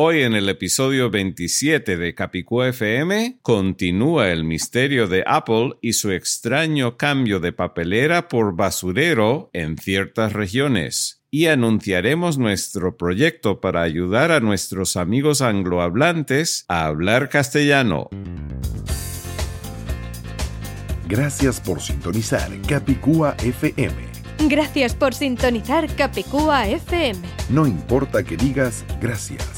Hoy en el episodio 27 de Capicú FM continúa el misterio de Apple y su extraño cambio de papelera por basurero en ciertas regiones. Y anunciaremos nuestro proyecto para ayudar a nuestros amigos anglohablantes a hablar castellano. Gracias por sintonizar Capicúa FM. Gracias por sintonizar Capicúa FM. No importa que digas gracias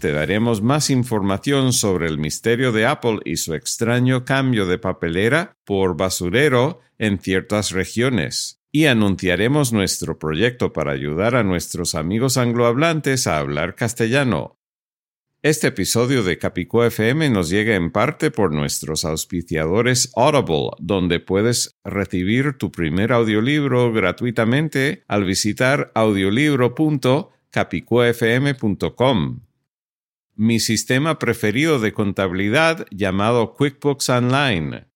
te daremos más información sobre el misterio de Apple y su extraño cambio de papelera por basurero en ciertas regiones. Y anunciaremos nuestro proyecto para ayudar a nuestros amigos anglohablantes a hablar castellano. Este episodio de Capicó FM nos llega en parte por nuestros auspiciadores Audible, donde puedes recibir tu primer audiolibro gratuitamente al visitar audiolibro.capicuafm.com mi sistema preferido de contabilidad llamado QuickBooks Online.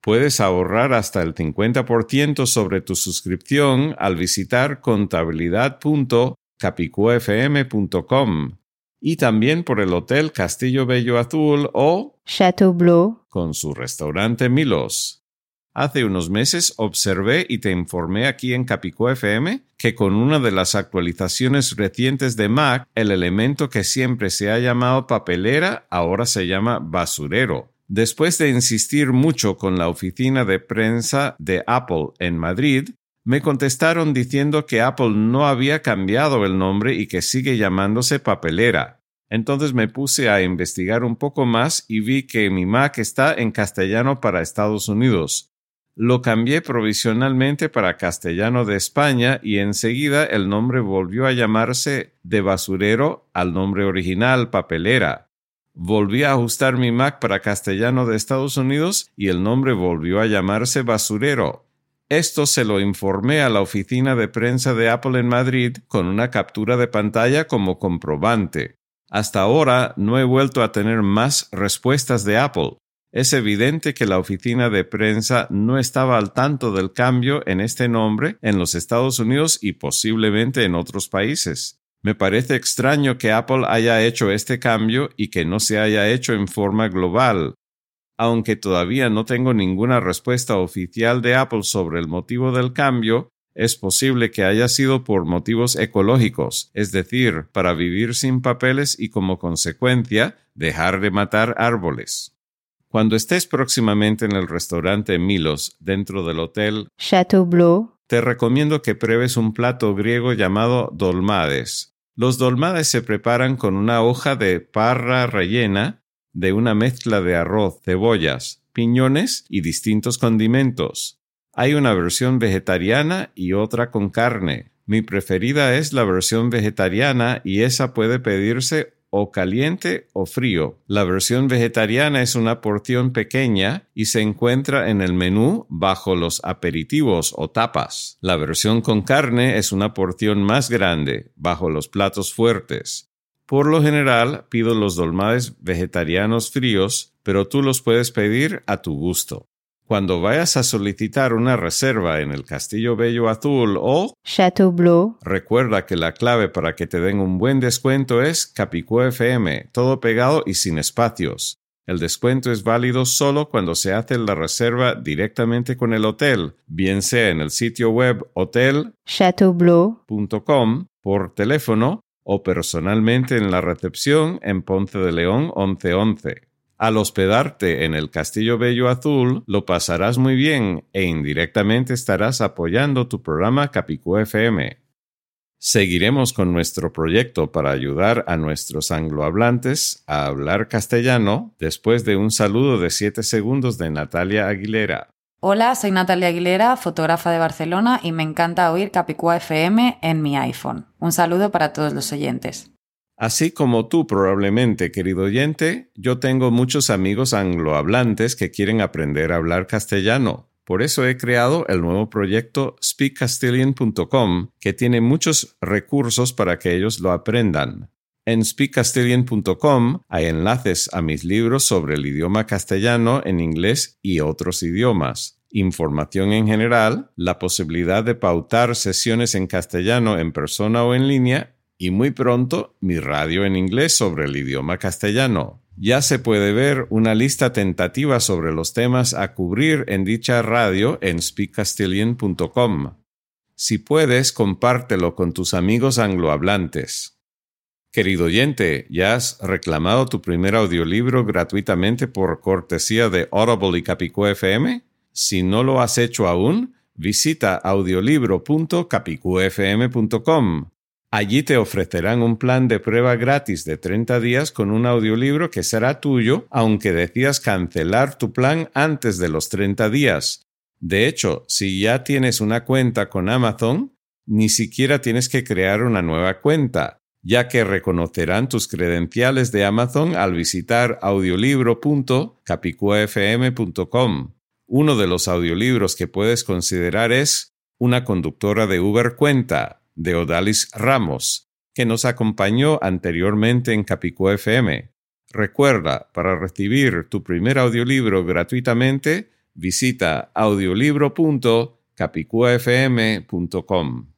Puedes ahorrar hasta el 50% sobre tu suscripción al visitar contabilidad.capicuafm.com y también por el Hotel Castillo Bello Azul o Chateau Bleu con su restaurante Milos. Hace unos meses observé y te informé aquí en Capicó FM que con una de las actualizaciones recientes de Mac, el elemento que siempre se ha llamado papelera ahora se llama basurero. Después de insistir mucho con la oficina de prensa de Apple en Madrid, me contestaron diciendo que Apple no había cambiado el nombre y que sigue llamándose papelera. Entonces me puse a investigar un poco más y vi que mi Mac está en castellano para Estados Unidos lo cambié provisionalmente para castellano de España y enseguida el nombre volvió a llamarse de basurero al nombre original papelera. Volví a ajustar mi Mac para castellano de Estados Unidos y el nombre volvió a llamarse basurero. Esto se lo informé a la oficina de prensa de Apple en Madrid con una captura de pantalla como comprobante. Hasta ahora no he vuelto a tener más respuestas de Apple. Es evidente que la oficina de prensa no estaba al tanto del cambio en este nombre en los Estados Unidos y posiblemente en otros países. Me parece extraño que Apple haya hecho este cambio y que no se haya hecho en forma global. Aunque todavía no tengo ninguna respuesta oficial de Apple sobre el motivo del cambio, es posible que haya sido por motivos ecológicos, es decir, para vivir sin papeles y como consecuencia dejar de matar árboles. Cuando estés próximamente en el restaurante Milos dentro del hotel Chateau Bleu, te recomiendo que pruebes un plato griego llamado dolmades. Los dolmades se preparan con una hoja de parra rellena de una mezcla de arroz, cebollas, piñones y distintos condimentos. Hay una versión vegetariana y otra con carne. Mi preferida es la versión vegetariana y esa puede pedirse o caliente o frío. La versión vegetariana es una porción pequeña y se encuentra en el menú bajo los aperitivos o tapas. La versión con carne es una porción más grande bajo los platos fuertes. Por lo general pido los dolmades vegetarianos fríos, pero tú los puedes pedir a tu gusto. Cuando vayas a solicitar una reserva en el Castillo Bello Azul o Chateau Bleu, recuerda que la clave para que te den un buen descuento es Capicú FM, todo pegado y sin espacios. El descuento es válido solo cuando se hace la reserva directamente con el hotel, bien sea en el sitio web hotel.chateaubleu.com, por teléfono o personalmente en la recepción en Ponce de León 1111. Al hospedarte en el Castillo Bello Azul, lo pasarás muy bien e indirectamente estarás apoyando tu programa Capicú FM. Seguiremos con nuestro proyecto para ayudar a nuestros anglohablantes a hablar castellano después de un saludo de 7 segundos de Natalia Aguilera. Hola, soy Natalia Aguilera, fotógrafa de Barcelona y me encanta oír Capicúa FM en mi iPhone. Un saludo para todos los oyentes. Así como tú probablemente, querido oyente, yo tengo muchos amigos anglohablantes que quieren aprender a hablar castellano. Por eso he creado el nuevo proyecto speakcastilian.com, que tiene muchos recursos para que ellos lo aprendan. En speakcastilian.com hay enlaces a mis libros sobre el idioma castellano en inglés y otros idiomas, información en general, la posibilidad de pautar sesiones en castellano en persona o en línea y muy pronto mi radio en inglés sobre el idioma castellano ya se puede ver una lista tentativa sobre los temas a cubrir en dicha radio en speakcastilian.com. Si puedes, compártelo con tus amigos anglohablantes. Querido oyente, ¿ya has reclamado tu primer audiolibro gratuitamente por cortesía de Audible y Capico FM? Si no lo has hecho aún, visita audiolibro.capicuafm.com Allí te ofrecerán un plan de prueba gratis de 30 días con un audiolibro que será tuyo aunque decidas cancelar tu plan antes de los 30 días. De hecho, si ya tienes una cuenta con Amazon, ni siquiera tienes que crear una nueva cuenta, ya que reconocerán tus credenciales de Amazon al visitar audiolibro.capicuafm.com. Uno de los audiolibros que puedes considerar es Una conductora de Uber cuenta de Odalis Ramos, que nos acompañó anteriormente en Capicú FM. Recuerda, para recibir tu primer audiolibro gratuitamente, visita audiolibro.capicuafm.com.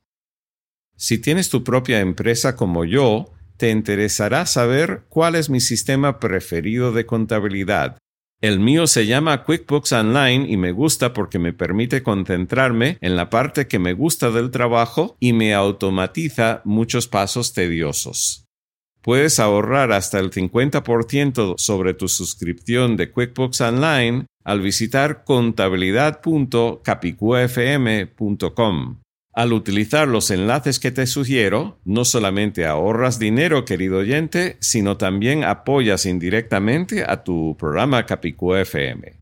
Si tienes tu propia empresa como yo, te interesará saber cuál es mi sistema preferido de contabilidad el mío se llama QuickBooks Online y me gusta porque me permite concentrarme en la parte que me gusta del trabajo y me automatiza muchos pasos tediosos. Puedes ahorrar hasta el 50% sobre tu suscripción de QuickBooks Online al visitar contabilidad.capicuafm.com. Al utilizar los enlaces que te sugiero, no solamente ahorras dinero, querido oyente, sino también apoyas indirectamente a tu programa Capicú FM.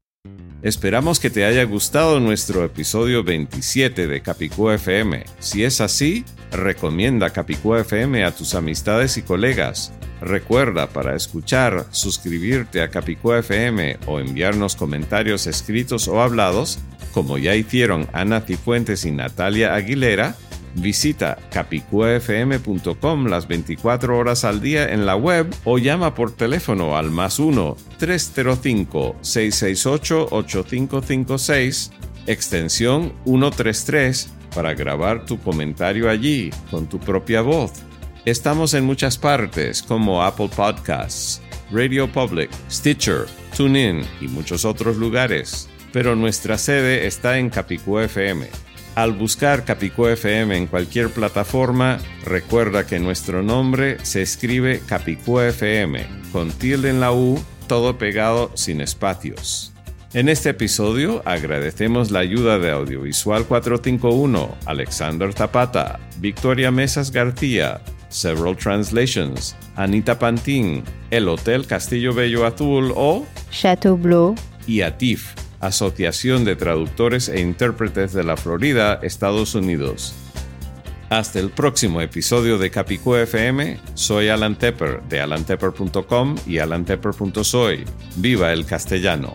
Esperamos que te haya gustado nuestro episodio 27 de Capicú FM. Si es así, recomienda Capicú FM a tus amistades y colegas. Recuerda para escuchar, suscribirte a Capicú FM o enviarnos comentarios escritos o hablados, como ya hicieron Ana Cifuentes y Natalia Aguilera, visita capicuafm.com las 24 horas al día en la web o llama por teléfono al más 1-305-668-8556, extensión 133, para grabar tu comentario allí con tu propia voz. Estamos en muchas partes como Apple Podcasts, Radio Public, Stitcher, TuneIn y muchos otros lugares pero nuestra sede está en Capicú FM. Al buscar Capicú FM en cualquier plataforma, recuerda que nuestro nombre se escribe Capicú FM, con tilde en la U, todo pegado sin espacios. En este episodio agradecemos la ayuda de Audiovisual 451, Alexander Zapata, Victoria Mesas García, Several Translations, Anita Pantín, El Hotel Castillo Bello Azul o Chateau Bleu y Atif Asociación de Traductores e Intérpretes de la Florida, Estados Unidos. Hasta el próximo episodio de Capicú FM, soy Alan Tepper de alantepper.com y alantepper.soy. ¡Viva el castellano!